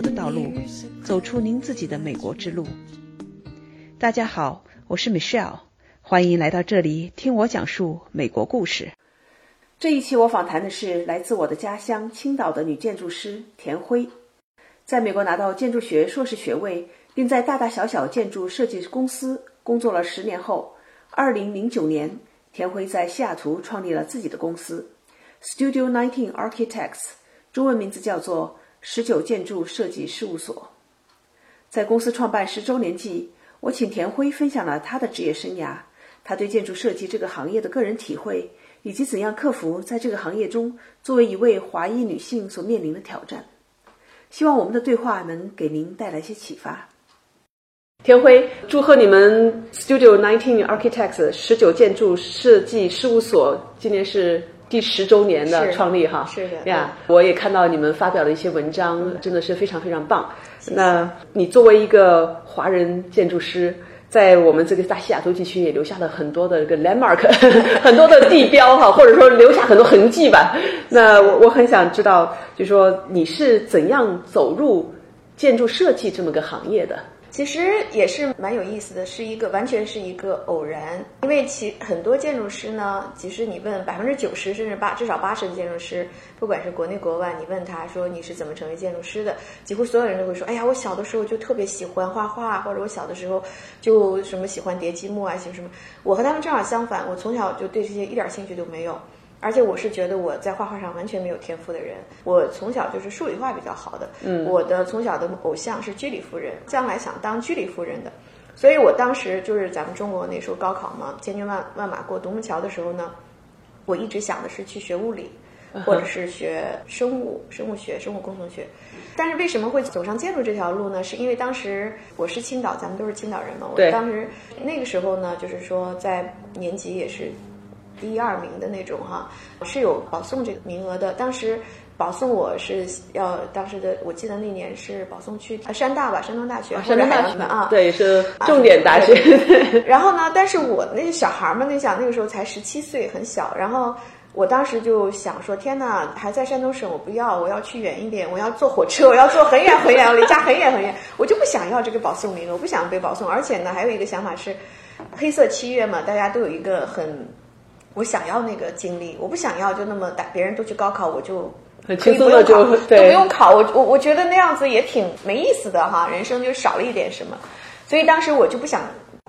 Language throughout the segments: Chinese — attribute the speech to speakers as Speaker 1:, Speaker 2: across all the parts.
Speaker 1: 的道路，走出您自己的美国之路。大家好，我是 Michelle，欢迎来到这里听我讲述美国故事。这一期我访谈的是来自我的家乡青岛的女建筑师田辉，在美国拿到建筑学硕士学位，并在大大小小建筑设计公司工作了十年后，二零零九年，田辉在西雅图创立了自己的公司 Studio Nineteen Architects，中文名字叫做十九建筑设计事务所。在公司创办十周年季，我请田辉分享了他的职业生涯，他对建筑设计这个行业的个人体会。以及怎样克服在这个行业中作为一位华裔女性所面临的挑战？希望我们的对话能给您带来些启发。田辉，祝贺你们 Studio Nineteen Architects 十九建筑设计事务所今年是第十周年的创立哈。
Speaker 2: 是的
Speaker 1: 呀，我也看到你们发表了一些文章，真的是非常非常棒。那你作为一个华人建筑师。在我们这个大西雅图地区也留下了很多的这个 landmark，很多的地标哈，或者说留下很多痕迹吧。那我我很想知道，就说你是怎样走入建筑设计这么个行业的？
Speaker 2: 其实也是蛮有意思的，是一个完全是一个偶然。因为其很多建筑师呢，其实你问百分之九十甚至八至少八十的建筑师，不管是国内国外，你问他说你是怎么成为建筑师的，几乎所有人都会说：哎呀，我小的时候就特别喜欢画画，或者我小的时候就什么喜欢叠积木啊，喜欢什么。我和他们正好相反，我从小就对这些一点兴趣都没有。而且我是觉得我在画画上完全没有天赋的人，我从小就是数理化比较好的。嗯，我的从小的偶像是居里夫人，将来想当居里夫人的，所以我当时就是咱们中国那时候高考嘛，千军万万马过独木桥的时候呢，我一直想的是去学物理，或者是学生物、生物学、生物工程学。但是为什么会走上建筑这条路呢？是因为当时我是青岛，咱们都是青岛人嘛。我当时那个时候呢，就是说在年级也是。第一二名的那种哈，是有保送这个名额的。当时保送我是要当时的，我记得那年是保送去山大吧，山东大学，
Speaker 1: 山东大
Speaker 2: 学啊，
Speaker 1: 对，是重点大学。
Speaker 2: 然后呢，但是我那些小孩儿们，你想那个时候才十七岁，很小。然后我当时就想说，天呐，还在山东省，我不要，我要去远一点，我要坐火车，我要坐很远很远，我离家很远很远，我就不想要这个保送名额，我不想被保送。而且呢，还有一个想法是，黑色七月嘛，大家都有一个很。我想要那个经历，我不想要就那么大，别人都去高考，我就
Speaker 1: 很轻松的
Speaker 2: 就不用考。我我我觉得那样子也挺没意思的哈，人生就少了一点什么。所以当时我就不想。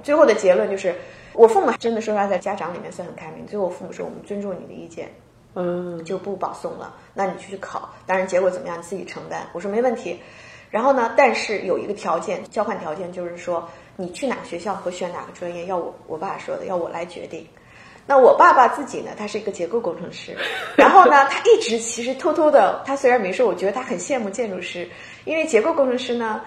Speaker 2: 最后的结论就是，我父母真的说实话，在家长里面算很开明。最后我父母说，我们尊重你的意见，
Speaker 1: 嗯，
Speaker 2: 就不保送了。那你去考，当然结果怎么样你自己承担。我说没问题。然后呢，但是有一个条件，交换条件就是说，你去哪个学校和选哪个专业，要我我爸说的，要我来决定。那我爸爸自己呢？他是一个结构工程师，然后呢，他一直其实偷偷的，他虽然没说，我觉得他很羡慕建筑师，因为结构工程师呢，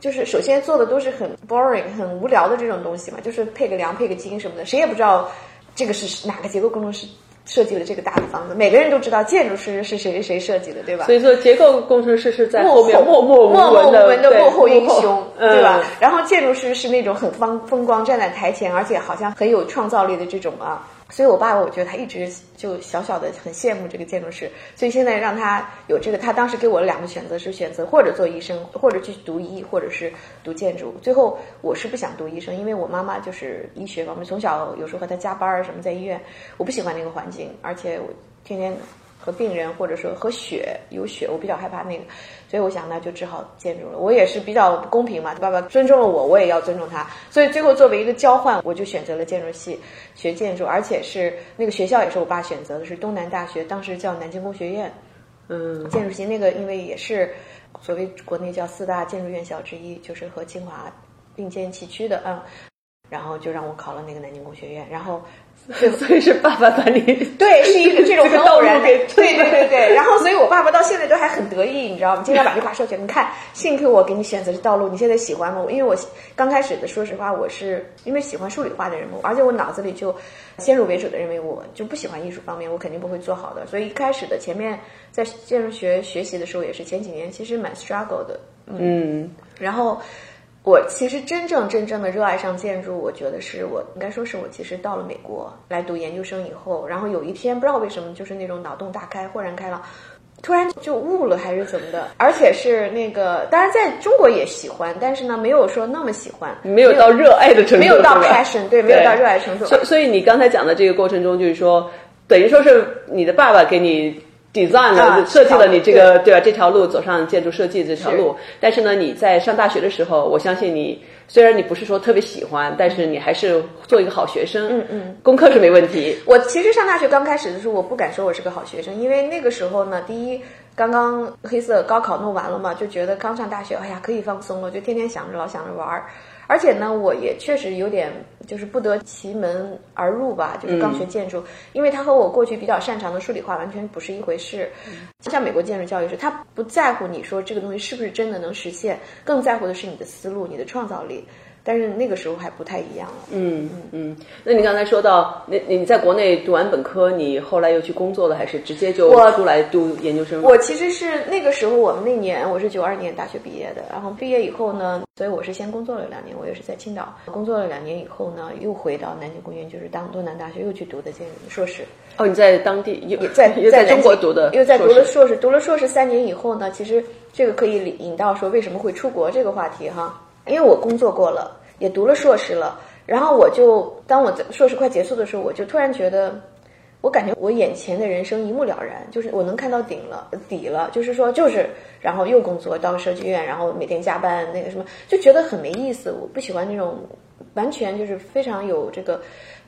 Speaker 2: 就是首先做的都是很 boring、很无聊的这种东西嘛，就是配个梁、配个筋什么的，谁也不知道这个是哪个结构工程师设计的这个大的房子，每个人都知道建筑师是谁谁谁设计的，对吧？
Speaker 1: 所以说，结构工程师是在
Speaker 2: 后
Speaker 1: 面默
Speaker 2: 默
Speaker 1: 默
Speaker 2: 默
Speaker 1: 无闻
Speaker 2: 的幕后英
Speaker 1: 雄，
Speaker 2: 对吧？然后建筑师是那种很风风光站在台前，而且好像很有创造力的这种啊。所以，我爸，我觉得他一直就小小的很羡慕这个建筑师，所以现在让他有这个，他当时给我了两个选择，是选择或者做医生，或者去读医，或者是读建筑。最后，我是不想读医生，因为我妈妈就是医学方面，从小有时候和他加班儿什么在医院，我不喜欢那个环境，而且我天天。和病人或者说和血有血，我比较害怕那个，所以我想那就只好建筑了。我也是比较公平嘛，爸爸尊重了我，我也要尊重他。所以最后作为一个交换，我就选择了建筑系学建筑，而且是那个学校也是我爸选择的，是东南大学，当时叫南京工学院。
Speaker 1: 嗯，
Speaker 2: 建筑系那个因为也是所谓国内叫四大建筑院校之一，就是和清华并肩齐驱的啊。然后就让我考了那个南京工学院，然后。
Speaker 1: 所以是爸爸把你
Speaker 2: 对，是一个这种很偶然的，对对对对。然后，所以我爸爸到现在都还很得意，你知道吗？经常把这话说起来。你看，幸亏我给你选择的道路，你现在喜欢吗？因为我刚开始的，说实话，我是因为喜欢数理化的人物，而且我脑子里就先入为主的认为我就不喜欢艺术方面，我肯定不会做好的。所以一开始的前面在建筑学学习的时候，也是前几年其实蛮 struggle 的，
Speaker 1: 嗯，
Speaker 2: 然后。我其实真正真正的热爱上建筑，我觉得是我应该说是我其实到了美国来读研究生以后，然后有一天不知道为什么就是那种脑洞大开，豁然开朗，突然就悟了还是怎么的，而且是那个，当然在中国也喜欢，但是呢，没有说那么喜欢，
Speaker 1: 没有到热爱的程度，
Speaker 2: 没有到 passion，对，没有到热爱程度。
Speaker 1: 所所以你刚才讲的这个过程中，就是说，等于说是你的爸爸给你 design 了、
Speaker 2: 啊
Speaker 1: 设计了你这个对吧、这条路走上建筑设计这条路。但是呢，你在上大学的时候，我相信你虽然你不是说特别喜欢，但是你还是做一个好学生，
Speaker 2: 嗯嗯，
Speaker 1: 功课是没问题。
Speaker 2: 我其实上大学刚开始的时候，我不敢说我是个好学生，因为那个时候呢，第一，刚刚黑色高考弄完了嘛，就觉得刚上大学，哎呀，可以放松了，就天天想着老想着玩儿。而且呢，我也确实有点就是不得其门而入吧，就是刚学建筑，因为它和我过去比较擅长的数理化完全不是一回事。像美国建筑教育是，他不在乎你说这个东西是不是真的能实现，更在乎的是你的思路、你的创造力。但是那个时候还不太一样了。
Speaker 1: 嗯嗯，那你刚才说到，那你在国内读完本科，你后来又去工作了，还是直接就
Speaker 2: 我
Speaker 1: 出来读研究生？
Speaker 2: 我其实是那个时候，我们那年我是九二年大学毕业的，然后毕业以后呢，所以我是先工作了两年，我也是在青岛工作了两年以后呢，又回到南京工业，就是当东南大学又去读的这个硕士，
Speaker 1: 哦，你在当地又
Speaker 2: 在
Speaker 1: 又在中国读的，
Speaker 2: 又在读了硕士，读了硕士三年以后呢，其实这个可以引到说为什么会出国这个话题哈，因为我工作过了，也读了硕士了，然后我就当我在硕士快结束的时候，我就突然觉得。我感觉我眼前的人生一目了然，就是我能看到顶了底了，就是说就是，然后又工作到设计院，然后每天加班那个什么，就觉得很没意思。我不喜欢那种完全就是非常有这个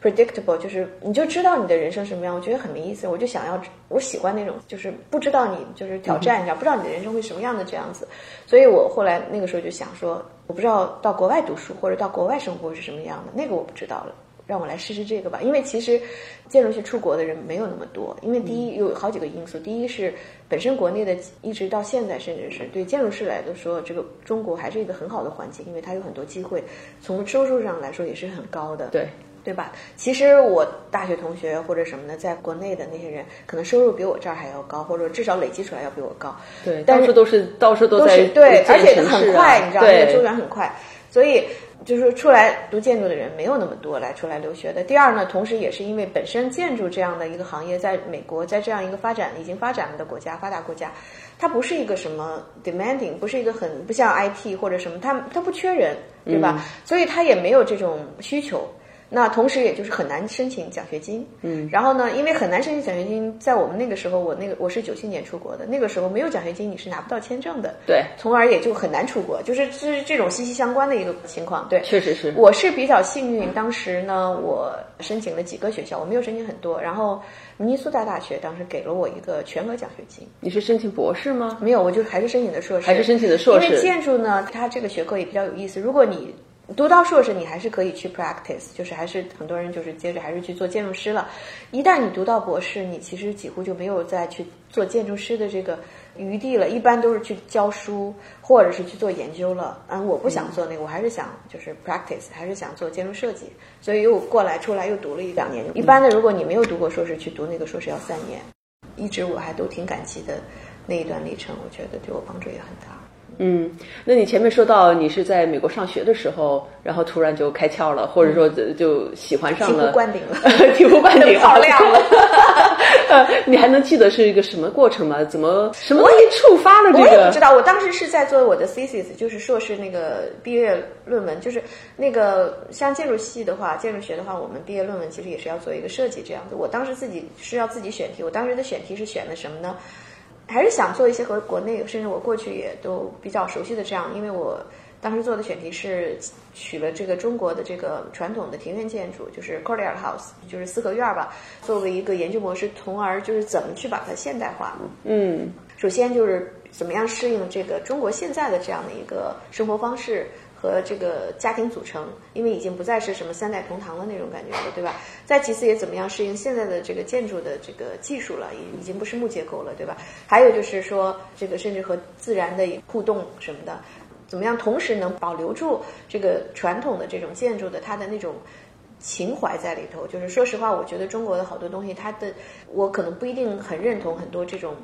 Speaker 2: predictable，就是你就知道你的人生什么样，我觉得很没意思。我就想要，我喜欢那种就是不知道你就是挑战一下，不知道你的人生会什么样的这样子。所以我后来那个时候就想说，我不知道到国外读书或者到国外生活是什么样的，那个我不知道了。让我来试试这个吧，因为其实建筑系出国的人没有那么多，因为第一有好几个因素，第一是本身国内的一直到现在，甚至是对建筑师来说，这个中国还是一个很好的环境，因为它有很多机会，从收入上来说也是很高的，
Speaker 1: 对
Speaker 2: 对吧？其实我大学同学或者什么的，在国内的那些人，可能收入比我这儿还要高，或者至少累积出来要比我高，
Speaker 1: 对，到处都是到处都
Speaker 2: 都
Speaker 1: 在
Speaker 2: 是对，而且很快，你知道，那
Speaker 1: 对
Speaker 2: 个周转很快，所以就是出来读建筑的人没有那么多来出来留学的。第二呢，同时也是因为本身建筑这样的一个行业，在美国，在这样一个发展已经发展了的国家，发达国家，它不是一个什么 demanding，不是一个很不像 IT 或者什么，它它不缺人，对吧？所以它也没有这种需求。那同时，也就是很难申请奖学金。嗯，然后呢，因为很难申请奖学金，在我们那个时候，我那个我是九七年出国的，那个时候没有奖学金，你是拿不到签证的。
Speaker 1: 对，
Speaker 2: 从而也就很难出国，就是这是这种息息相关的一个情况。对，
Speaker 1: 确实是。
Speaker 2: 我是比较幸运，当时呢，我申请了几个学校，我没有申请很多，然后明尼苏达大学当时给了我一个全额奖学金。
Speaker 1: 你是申请博士吗？
Speaker 2: 没有，我就还是申请的硕士，
Speaker 1: 还是申请的硕士
Speaker 2: 因为建筑呢，它这个学科也比较有意思。如果你读到硕士，你还是可以去 practice，就是还是很多人就是接着还是去做建筑师了。一旦你读到博士，你其实几乎就没有再去做建筑师的这个余地了，一般都是去教书或者是去做研究了。嗯，我不想做那个，我还是想就是 practice，还是想做建筑设计，所以又过来出来又读了一两年。一般的，如果你没有读过硕士，去读那个硕士要三年。一直我还都挺感激的那一段历程，我觉得对我帮助也很大。
Speaker 1: 嗯，那你前面说到你是在美国上学的时候，然后突然就开窍了，或者说就喜欢上了，
Speaker 2: 醍醐灌顶了
Speaker 1: 醍醐灌顶，
Speaker 2: 好亮了。
Speaker 1: 呃，你还能记得是一个什么过程吗？怎么什么东西触发了这个
Speaker 2: 我也
Speaker 1: 个
Speaker 2: 不知？道，我当时是在做我的 thesis，就是硕士那个毕业论文，就是那个像建筑系的话，建筑学的话，我们毕业论文其实也是要做一个设计这样子。我当时自己是要自己选题，我当时的选题是选的什么呢？还是想做一些和国内甚至我过去也都比较熟悉的这样，因为我当时做的选题是取了这个中国的这个传统的庭院建筑，就是 courtyard house，就是四合院吧，作为一个研究模式，从而就是怎么去把它现代化。
Speaker 1: 嗯
Speaker 2: 首先就是怎么样适应这个中国现在的这样的一个生活方式和这个家庭组成，因为已经不再是什么三代同堂的那种感觉了，对吧？再其次也怎么样适应现在的这个建筑的这个技术了，已已经不是木结构了，对吧？还有就是说这个甚至和自然的互动什么的，怎么样同时能保留住这个传统的这种建筑的它的那种。情怀在里头，就是说实话，我觉得中国的好多东西，它的我可能不一定很认同很多这种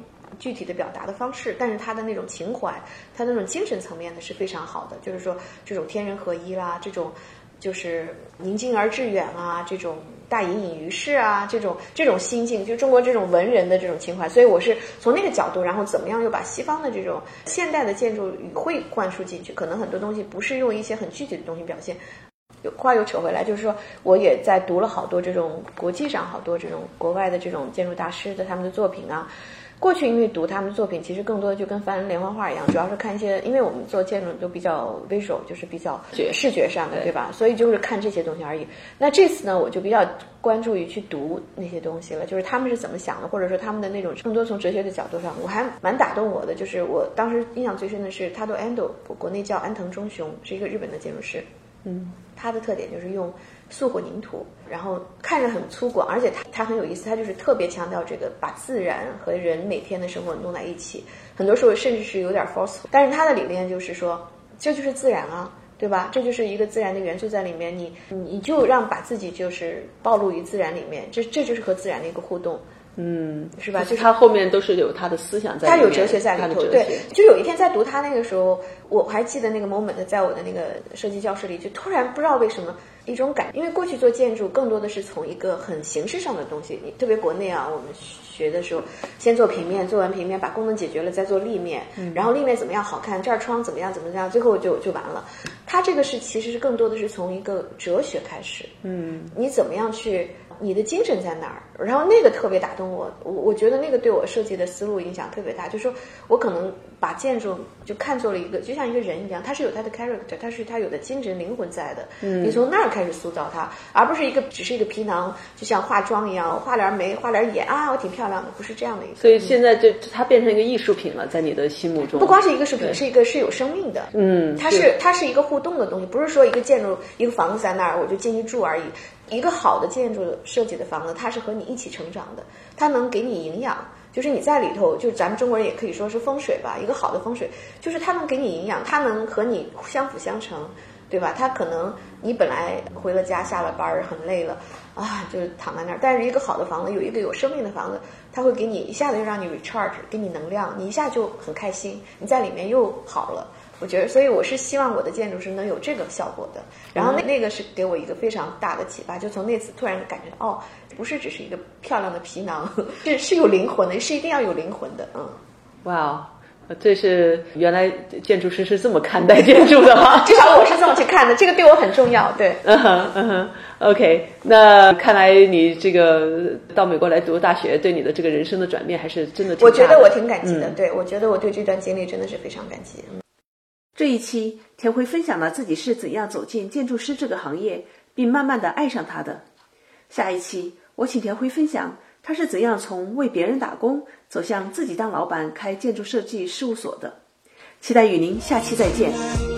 Speaker 2: 具体的表达的方式，但是他的那种情怀，他那种精神层面的是非常好的。就是说这种天人合一啦，这种就是宁静而致远啊，这种大隐隐于市啊，这种这种心境，就中国这种文人的这种情怀。所以我是从那个角度，然后怎么样又把西方的这种现代的建筑语汇灌输进去？可能很多东西不是用一些很具体的东西表现。有话又扯回来，就是说，我也在读了好多这种国际上好多这种国外的这种建筑大师的他们的作品啊。过去因为读他们的作品，其实更多的就跟翻连环画一样，主要是看一些，因为我们做建筑都比较 visual，就是比较视觉上的，对吧？所以就是看这些东西而已。那这次呢，我就比较关注于去读那些东西了，就是他们是怎么想的，或者说他们的那种更多从哲学的角度上，我还蛮打动我的。就是我当时印象最深的是他的 Ando，国内叫安藤忠雄，是一个日本的建筑师。
Speaker 1: 嗯，
Speaker 2: 它的特点就是用素混凝土，然后看着很粗犷，而且它它很有意思，它就是特别强调这个把自然和人每天的生活弄在一起，很多时候甚至是有点 force，。但是它的理念就是说，这就是自然啊，对吧？这就是一个自然的元素在里面，你你就让把自己就是暴露于自然里面，这这就是和自然的一个互动。
Speaker 1: 嗯，
Speaker 2: 是吧？
Speaker 1: 就是他后面都是有他的思想在，
Speaker 2: 他有哲学在里头。对，就有一天在读他那个时候，我还记得那个 moment，在我的那个设计教室里，就突然不知道为什么一种感，因为过去做建筑更多的是从一个很形式上的东西，你特别国内啊，我们学的时候先做平面，做完平面把功能解决了，再做立面，然后立面怎么样好看，这儿窗怎么样怎么样，最后就就完了。他这个是其实是更多的是从一个哲学开始，
Speaker 1: 嗯，
Speaker 2: 你怎么样去？你的精神在哪儿？然后那个特别打动我，我我觉得那个对我设计的思路影响特别大。就是说我可能把建筑就看作了一个，就像一个人一样，它是有它的 character，它是它有的精神灵魂在的。
Speaker 1: 嗯，
Speaker 2: 你从那儿开始塑造它，而不是一个只是一个皮囊，就像化妆一样，画点眉，画点眼啊，我挺漂亮的，不是这样的一个。
Speaker 1: 所以现在就它变成一个艺术品了，在你的心目中。
Speaker 2: 不光是一个艺术品，是一个是有生命的。
Speaker 1: 嗯，
Speaker 2: 它是它是一个互动的东西，不是说一个建筑一个房子在那儿我就进去住而已。一个好的建筑设计的房子，它是和你一起成长的，它能给你营养。就是你在里头，就咱们中国人也可以说是风水吧。一个好的风水，就是它能给你营养，它能和你相辅相成，对吧？它可能你本来回了家，下了班儿很累了啊，就是躺在那儿。但是一个好的房子，有一个有生命的房子，它会给你一下子就让你 recharge，给你能量，你一下就很开心，你在里面又好了。我觉得，所以我是希望我的建筑师能有这个效果的。然后那那个是给我一个非常大的启发，就从那次突然感觉到，哦，不是只是一个漂亮的皮囊，是是有灵魂的，是一定要有灵魂的。嗯，
Speaker 1: 哇哦，这是原来建筑师是这么看待建筑的吗？
Speaker 2: 至少我是这么去看的，这个对我很重要。对，
Speaker 1: 嗯哼嗯哼，OK，那看来你这个到美国来读大学，对你的这个人生的转变还是真的。
Speaker 2: 我觉得我挺感激的，对我觉得我对这段经历真的是非常感激。
Speaker 1: 这一期，田辉分享了自己是怎样走进建筑师这个行业，并慢慢的爱上他的。下一期，我请田辉分享他是怎样从为别人打工走向自己当老板开建筑设计事务所的。期待与您下期再见。